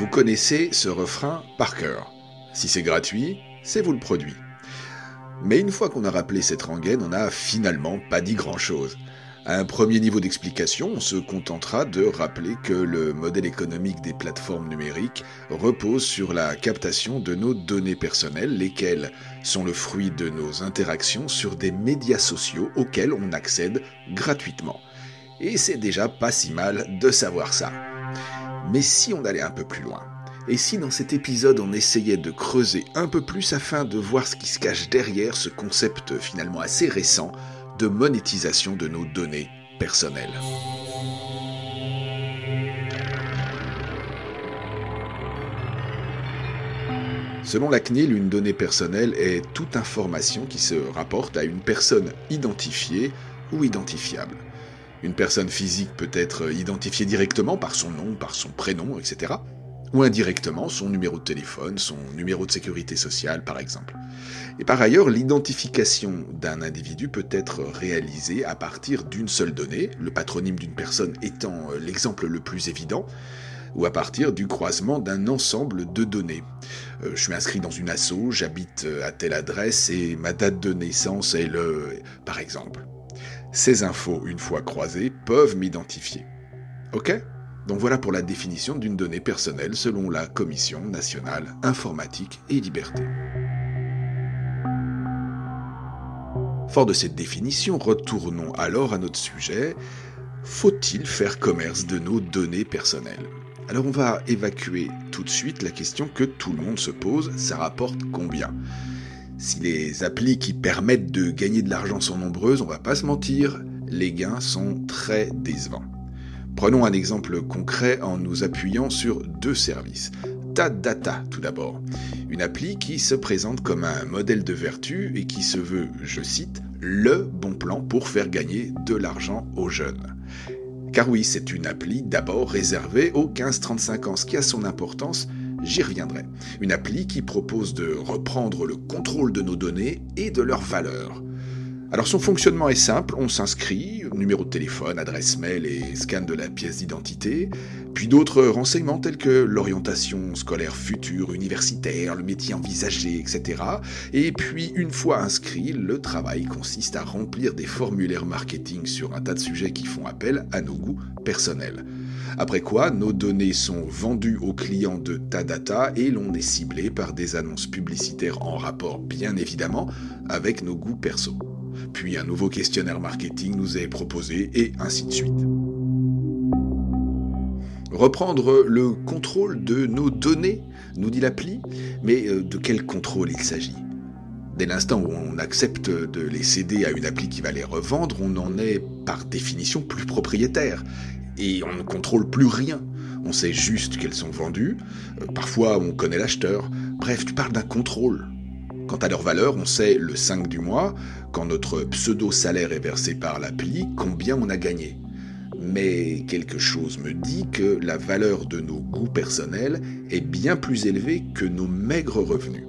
Vous connaissez ce refrain par cœur. Si c'est gratuit, c'est vous le produit. Mais une fois qu'on a rappelé cette rengaine, on n'a finalement pas dit grand-chose. À un premier niveau d'explication, on se contentera de rappeler que le modèle économique des plateformes numériques repose sur la captation de nos données personnelles, lesquelles sont le fruit de nos interactions sur des médias sociaux auxquels on accède gratuitement. Et c'est déjà pas si mal de savoir ça. Mais si on allait un peu plus loin, et si dans cet épisode on essayait de creuser un peu plus afin de voir ce qui se cache derrière ce concept finalement assez récent de monétisation de nos données personnelles. Selon la CNIL, une donnée personnelle est toute information qui se rapporte à une personne identifiée ou identifiable. Une personne physique peut être identifiée directement par son nom, par son prénom, etc ou indirectement son numéro de téléphone, son numéro de sécurité sociale par exemple. Et par ailleurs, l'identification d'un individu peut être réalisée à partir d'une seule donnée, le patronyme d'une personne étant euh, l'exemple le plus évident, ou à partir du croisement d'un ensemble de données. Euh, je suis inscrit dans une asso, j'habite euh, à telle adresse et ma date de naissance est le... par exemple. Ces infos, une fois croisées, peuvent m'identifier. Ok? Donc voilà pour la définition d'une donnée personnelle selon la Commission nationale informatique et liberté. Fort de cette définition, retournons alors à notre sujet. Faut-il faire commerce de nos données personnelles? Alors on va évacuer tout de suite la question que tout le monde se pose, ça rapporte combien? Si les applis qui permettent de gagner de l'argent sont nombreuses, on va pas se mentir, les gains sont très décevants. Prenons un exemple concret en nous appuyant sur deux services. Tadata tout d'abord, une appli qui se présente comme un modèle de vertu et qui se veut, je cite, le bon plan pour faire gagner de l'argent aux jeunes. Car oui, c'est une appli d'abord réservée aux 15-35 ans, ce qui a son importance, j'y reviendrai. Une appli qui propose de reprendre le contrôle de nos données et de leurs valeurs. Alors son fonctionnement est simple, on s'inscrit, numéro de téléphone, adresse mail et scan de la pièce d'identité, puis d'autres renseignements tels que l'orientation scolaire future, universitaire, le métier envisagé, etc. Et puis une fois inscrit, le travail consiste à remplir des formulaires marketing sur un tas de sujets qui font appel à nos goûts personnels. Après quoi, nos données sont vendues aux clients de Tadata et l'on est ciblé par des annonces publicitaires en rapport bien évidemment avec nos goûts perso. Puis un nouveau questionnaire marketing nous est proposé, et ainsi de suite. Reprendre le contrôle de nos données, nous dit l'appli, mais euh, de quel contrôle il s'agit? Dès l'instant où on accepte de les céder à une appli qui va les revendre, on en est par définition plus propriétaire, et on ne contrôle plus rien. On sait juste qu'elles sont vendues, euh, parfois on connaît l'acheteur, bref, tu parles d'un contrôle. Quant à leur valeur, on sait le 5 du mois, quand notre pseudo-salaire est versé par l'appli, combien on a gagné. Mais quelque chose me dit que la valeur de nos goûts personnels est bien plus élevée que nos maigres revenus.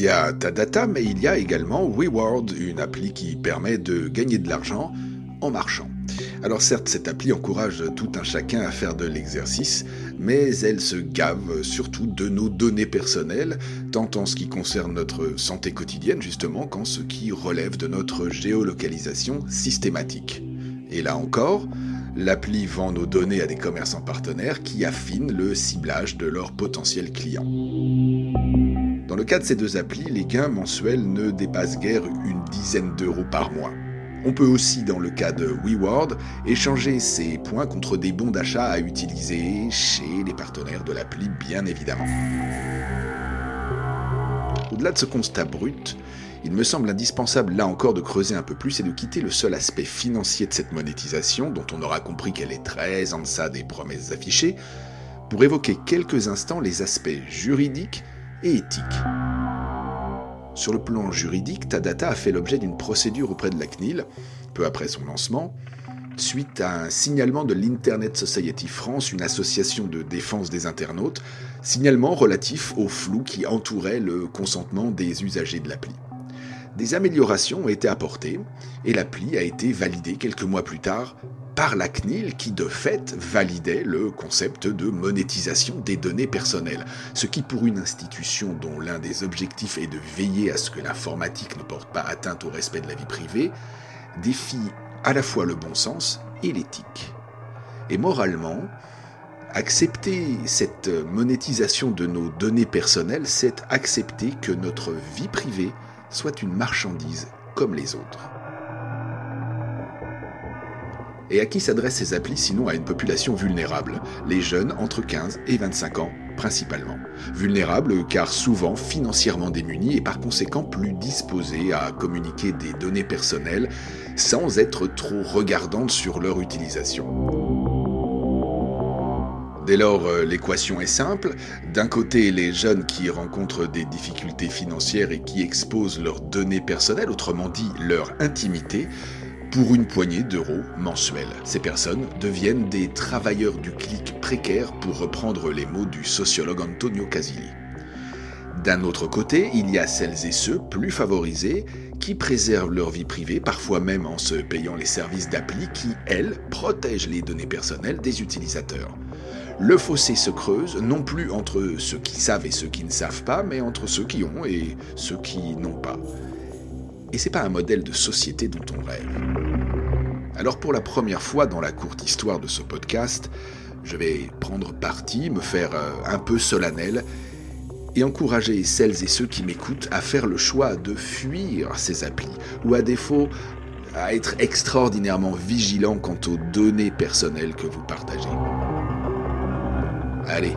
Il y a Tadata, mais il y a également WeWorld, une appli qui permet de gagner de l'argent en marchant. Alors certes, cette appli encourage tout un chacun à faire de l'exercice, mais elle se gave surtout de nos données personnelles, tant en ce qui concerne notre santé quotidienne justement qu'en ce qui relève de notre géolocalisation systématique. Et là encore, l'appli vend nos données à des commerçants partenaires qui affinent le ciblage de leurs potentiels clients. Dans le cas de ces deux applis, les gains mensuels ne dépassent guère une dizaine d'euros par mois. On peut aussi, dans le cas de WeWord, échanger ces points contre des bons d'achat à utiliser chez les partenaires de l'appli, bien évidemment. Au-delà de ce constat brut, il me semble indispensable là encore de creuser un peu plus et de quitter le seul aspect financier de cette monétisation, dont on aura compris qu'elle est très en deçà des promesses affichées, pour évoquer quelques instants les aspects juridiques et éthiques. Sur le plan juridique, Tadata a fait l'objet d'une procédure auprès de la CNIL, peu après son lancement, suite à un signalement de l'Internet Society France, une association de défense des internautes, signalement relatif au flou qui entourait le consentement des usagers de l'appli. des améliorations ont été apportées et l'appli a été validée quelques mois plus tard par la CNIL qui de fait validait le concept de monétisation des données personnelles, ce qui pour une institution dont l'un des objectifs est de veiller à ce que l'informatique ne porte pas atteinte au respect de la vie privée, défie à la fois le bon sens et l'éthique. Et moralement, accepter cette monétisation de nos données personnelles, c'est accepter que notre vie privée soit une marchandise comme les autres. Et à qui s'adressent ces applis sinon à une population vulnérable, les jeunes entre 15 et 25 ans principalement. Vulnérables car souvent financièrement démunis et par conséquent plus disposés à communiquer des données personnelles sans être trop regardantes sur leur utilisation. Dès lors, euh, l'équation est simple. D'un côté, les jeunes qui rencontrent des difficultés financières et qui exposent leurs données personnelles, autrement dit leur intimité, pour une poignée d'euros mensuels. Ces personnes deviennent des travailleurs du clic précaire pour reprendre les mots du sociologue Antonio Casilli. D'un autre côté, il y a celles et ceux plus favorisés qui préservent leur vie privée, parfois même en se payant les services d'appli qui, elles, protègent les données personnelles des utilisateurs. Le fossé se creuse non plus entre ceux qui savent et ceux qui ne savent pas, mais entre ceux qui ont et ceux qui n'ont pas. Et c'est pas un modèle de société dont on rêve. Alors pour la première fois dans la courte histoire de ce podcast, je vais prendre parti, me faire euh, un peu solennel et encourager celles et ceux qui m'écoutent à faire le choix de fuir ces applis, ou à défaut, à être extraordinairement vigilant quant aux données personnelles que vous partagez. Allez,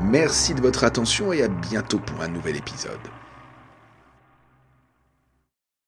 merci de votre attention et à bientôt pour un nouvel épisode.